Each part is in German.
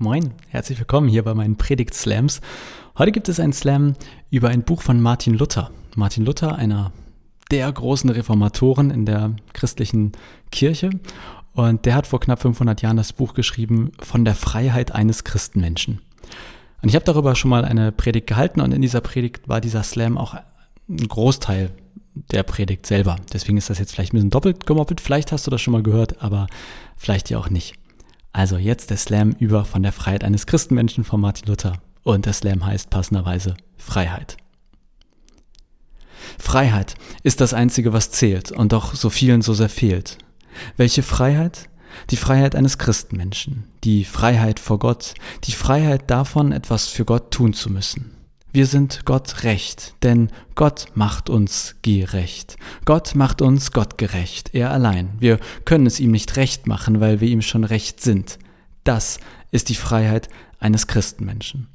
Moin, herzlich willkommen hier bei meinen Predigt-Slams. Heute gibt es einen Slam über ein Buch von Martin Luther. Martin Luther, einer der großen Reformatoren in der christlichen Kirche. Und der hat vor knapp 500 Jahren das Buch geschrieben von der Freiheit eines Christenmenschen. Und ich habe darüber schon mal eine Predigt gehalten und in dieser Predigt war dieser Slam auch ein Großteil der Predigt selber. Deswegen ist das jetzt vielleicht ein bisschen doppelt gemoppelt. Vielleicht hast du das schon mal gehört, aber vielleicht ja auch nicht. Also jetzt der Slam über von der Freiheit eines Christenmenschen von Martin Luther. Und der Slam heißt passenderweise Freiheit. Freiheit ist das Einzige, was zählt und doch so vielen so sehr fehlt. Welche Freiheit? Die Freiheit eines Christenmenschen, die Freiheit vor Gott, die Freiheit davon, etwas für Gott tun zu müssen. Wir sind Gott recht, denn Gott macht uns gerecht. Gott macht uns gottgerecht, er allein. Wir können es ihm nicht recht machen, weil wir ihm schon recht sind. Das ist die Freiheit eines Christenmenschen.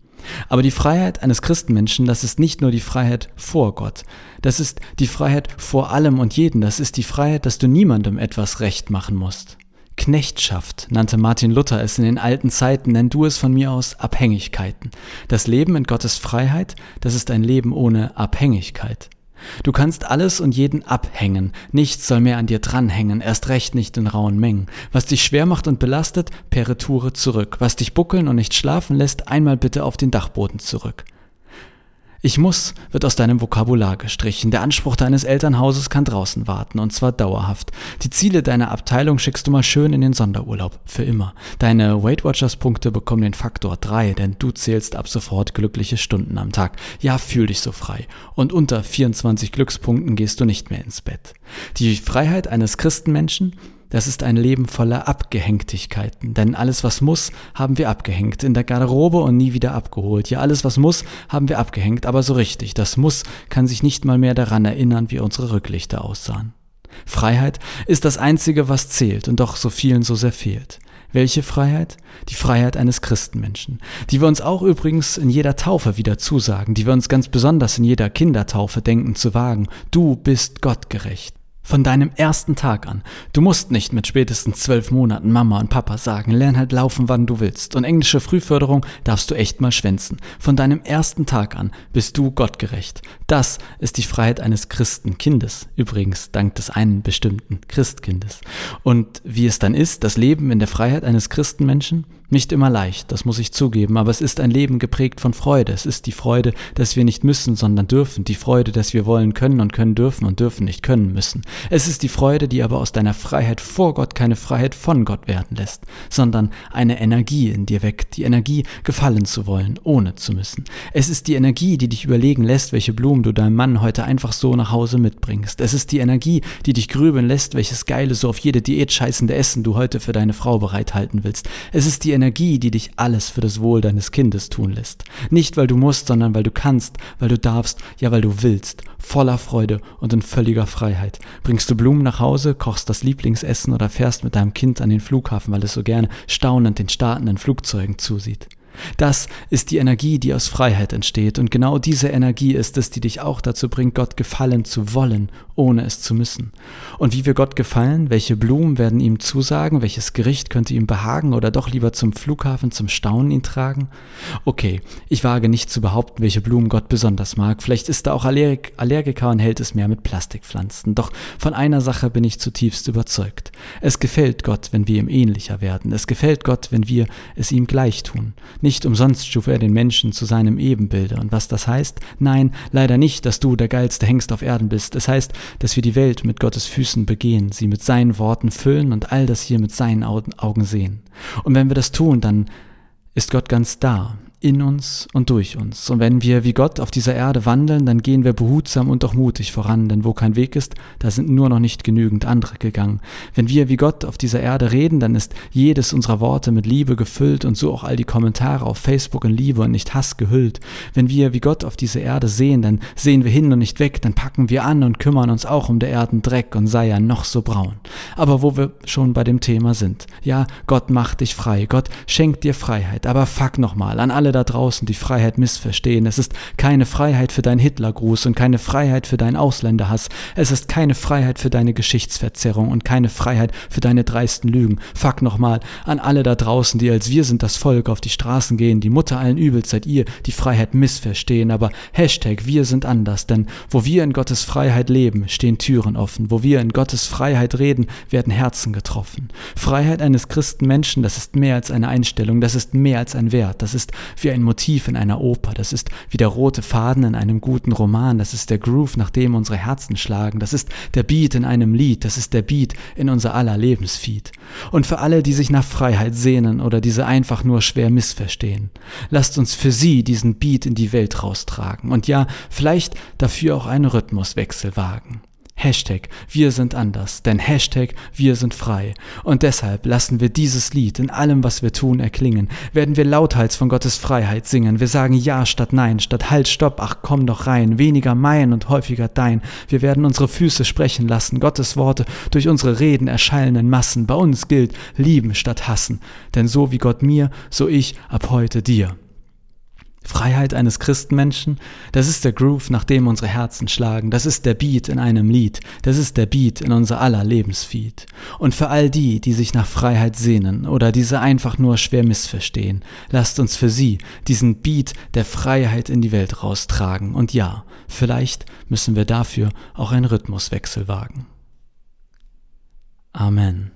Aber die Freiheit eines Christenmenschen, das ist nicht nur die Freiheit vor Gott, das ist die Freiheit vor allem und jeden, das ist die Freiheit, dass du niemandem etwas recht machen musst. Knechtschaft nannte Martin Luther es in den alten Zeiten, nenn du es von mir aus Abhängigkeiten. Das Leben in Gottes Freiheit, das ist ein Leben ohne Abhängigkeit. Du kannst alles und jeden abhängen, nichts soll mehr an dir dranhängen, erst recht nicht in rauen Mengen. Was dich schwer macht und belastet, per Retoure zurück. Was dich buckeln und nicht schlafen lässt, einmal bitte auf den Dachboden zurück. Ich muss wird aus deinem Vokabular gestrichen. Der Anspruch deines Elternhauses kann draußen warten, und zwar dauerhaft. Die Ziele deiner Abteilung schickst du mal schön in den Sonderurlaub. Für immer. Deine Weight Watchers Punkte bekommen den Faktor 3, denn du zählst ab sofort glückliche Stunden am Tag. Ja, fühl dich so frei. Und unter 24 Glückspunkten gehst du nicht mehr ins Bett. Die Freiheit eines Christenmenschen das ist ein Leben voller Abgehängtigkeiten, denn alles, was muss, haben wir abgehängt. In der Garderobe und nie wieder abgeholt. Ja, alles, was muss, haben wir abgehängt, aber so richtig. Das Muss kann sich nicht mal mehr daran erinnern, wie unsere Rücklichter aussahen. Freiheit ist das Einzige, was zählt und doch so vielen so sehr fehlt. Welche Freiheit? Die Freiheit eines Christenmenschen, die wir uns auch übrigens in jeder Taufe wieder zusagen, die wir uns ganz besonders in jeder Kindertaufe denken zu wagen. Du bist gottgerecht. Von deinem ersten Tag an. Du musst nicht mit spätestens zwölf Monaten Mama und Papa sagen, lern halt laufen, wann du willst. Und englische Frühförderung darfst du echt mal schwänzen. Von deinem ersten Tag an bist du gottgerecht. Das ist die Freiheit eines Christenkindes. Übrigens, dank des einen bestimmten Christkindes. Und wie es dann ist, das Leben in der Freiheit eines Christenmenschen? Nicht immer leicht, das muss ich zugeben, aber es ist ein Leben geprägt von Freude. Es ist die Freude, dass wir nicht müssen, sondern dürfen. Die Freude, dass wir wollen können und können dürfen und dürfen nicht können müssen. Es ist die Freude, die aber aus deiner Freiheit vor Gott keine Freiheit von Gott werden lässt, sondern eine Energie in dir weckt, die Energie, gefallen zu wollen, ohne zu müssen. Es ist die Energie, die dich überlegen lässt, welche Blumen du deinem Mann heute einfach so nach Hause mitbringst. Es ist die Energie, die dich grübeln lässt, welches geile, so auf jede Diät scheißende Essen du heute für deine Frau bereithalten willst. Es ist die Energie, die dich alles für das Wohl deines Kindes tun lässt. Nicht weil du musst, sondern weil du kannst, weil du darfst, ja weil du willst, voller Freude und in völliger Freiheit. Bringst du Blumen nach Hause, kochst das Lieblingsessen oder fährst mit deinem Kind an den Flughafen, weil es so gerne staunend den startenden Flugzeugen zusieht. Das ist die Energie, die aus Freiheit entsteht. Und genau diese Energie ist es, die dich auch dazu bringt, Gott gefallen zu wollen, ohne es zu müssen. Und wie wir Gott gefallen, welche Blumen werden ihm zusagen, welches Gericht könnte ihm behagen oder doch lieber zum Flughafen zum Staunen ihn tragen? Okay, ich wage nicht zu behaupten, welche Blumen Gott besonders mag. Vielleicht ist er auch Allerg Allergiker und hält es mehr mit Plastikpflanzen. Doch von einer Sache bin ich zutiefst überzeugt. Es gefällt Gott, wenn wir ihm ähnlicher werden. Es gefällt Gott, wenn wir es ihm gleich tun. Nicht umsonst schuf er den Menschen zu seinem Ebenbilde. Und was das heißt? Nein, leider nicht, dass du der geilste Hengst auf Erden bist. Es heißt, dass wir die Welt mit Gottes Füßen begehen, sie mit seinen Worten füllen und all das hier mit seinen Augen sehen. Und wenn wir das tun, dann ist Gott ganz da in uns und durch uns. Und wenn wir wie Gott auf dieser Erde wandeln, dann gehen wir behutsam und auch mutig voran, denn wo kein Weg ist, da sind nur noch nicht genügend andere gegangen. Wenn wir wie Gott auf dieser Erde reden, dann ist jedes unserer Worte mit Liebe gefüllt und so auch all die Kommentare auf Facebook in Liebe und nicht Hass gehüllt. Wenn wir wie Gott auf diese Erde sehen, dann sehen wir hin und nicht weg, dann packen wir an und kümmern uns auch um der Erden Dreck und sei er noch so braun. Aber wo wir schon bei dem Thema sind. Ja, Gott macht dich frei, Gott schenkt dir Freiheit, aber fuck nochmal an alle da draußen, die Freiheit missverstehen. Es ist keine Freiheit für deinen Hitlergruß und keine Freiheit für deinen Ausländerhass. Es ist keine Freiheit für deine Geschichtsverzerrung und keine Freiheit für deine dreisten Lügen. Fuck nochmal an alle da draußen, die als wir sind das Volk auf die Straßen gehen, die Mutter allen Übels seid ihr, die Freiheit missverstehen. Aber Hashtag wir sind anders, denn wo wir in Gottes Freiheit leben, stehen Türen offen. Wo wir in Gottes Freiheit reden, werden Herzen getroffen. Freiheit eines Christenmenschen, das ist mehr als eine Einstellung, das ist mehr als ein Wert, das ist wie ein Motiv in einer Oper, das ist wie der rote Faden in einem guten Roman, das ist der Groove, nach dem unsere Herzen schlagen, das ist der Beat in einem Lied, das ist der Beat in unser aller Lebensfeed. Und für alle, die sich nach Freiheit sehnen oder diese einfach nur schwer missverstehen, lasst uns für sie diesen Beat in die Welt raustragen. Und ja, vielleicht dafür auch einen Rhythmuswechsel wagen. Hashtag wir sind anders, denn Hashtag wir sind frei. Und deshalb lassen wir dieses Lied in allem, was wir tun, erklingen. Werden wir lauthals von Gottes Freiheit singen. Wir sagen Ja statt Nein, statt Halt, Stopp, ach komm doch rein. Weniger mein und häufiger dein. Wir werden unsere Füße sprechen lassen. Gottes Worte durch unsere Reden erschallen in Massen. Bei uns gilt lieben statt hassen. Denn so wie Gott mir, so ich ab heute dir. Freiheit eines Christenmenschen, das ist der Groove, nach dem unsere Herzen schlagen, das ist der Beat in einem Lied, das ist der Beat in unser aller Lebensfeed. Und für all die, die sich nach Freiheit sehnen oder diese einfach nur schwer missverstehen, lasst uns für sie diesen Beat der Freiheit in die Welt raustragen. Und ja, vielleicht müssen wir dafür auch einen Rhythmuswechsel wagen. Amen.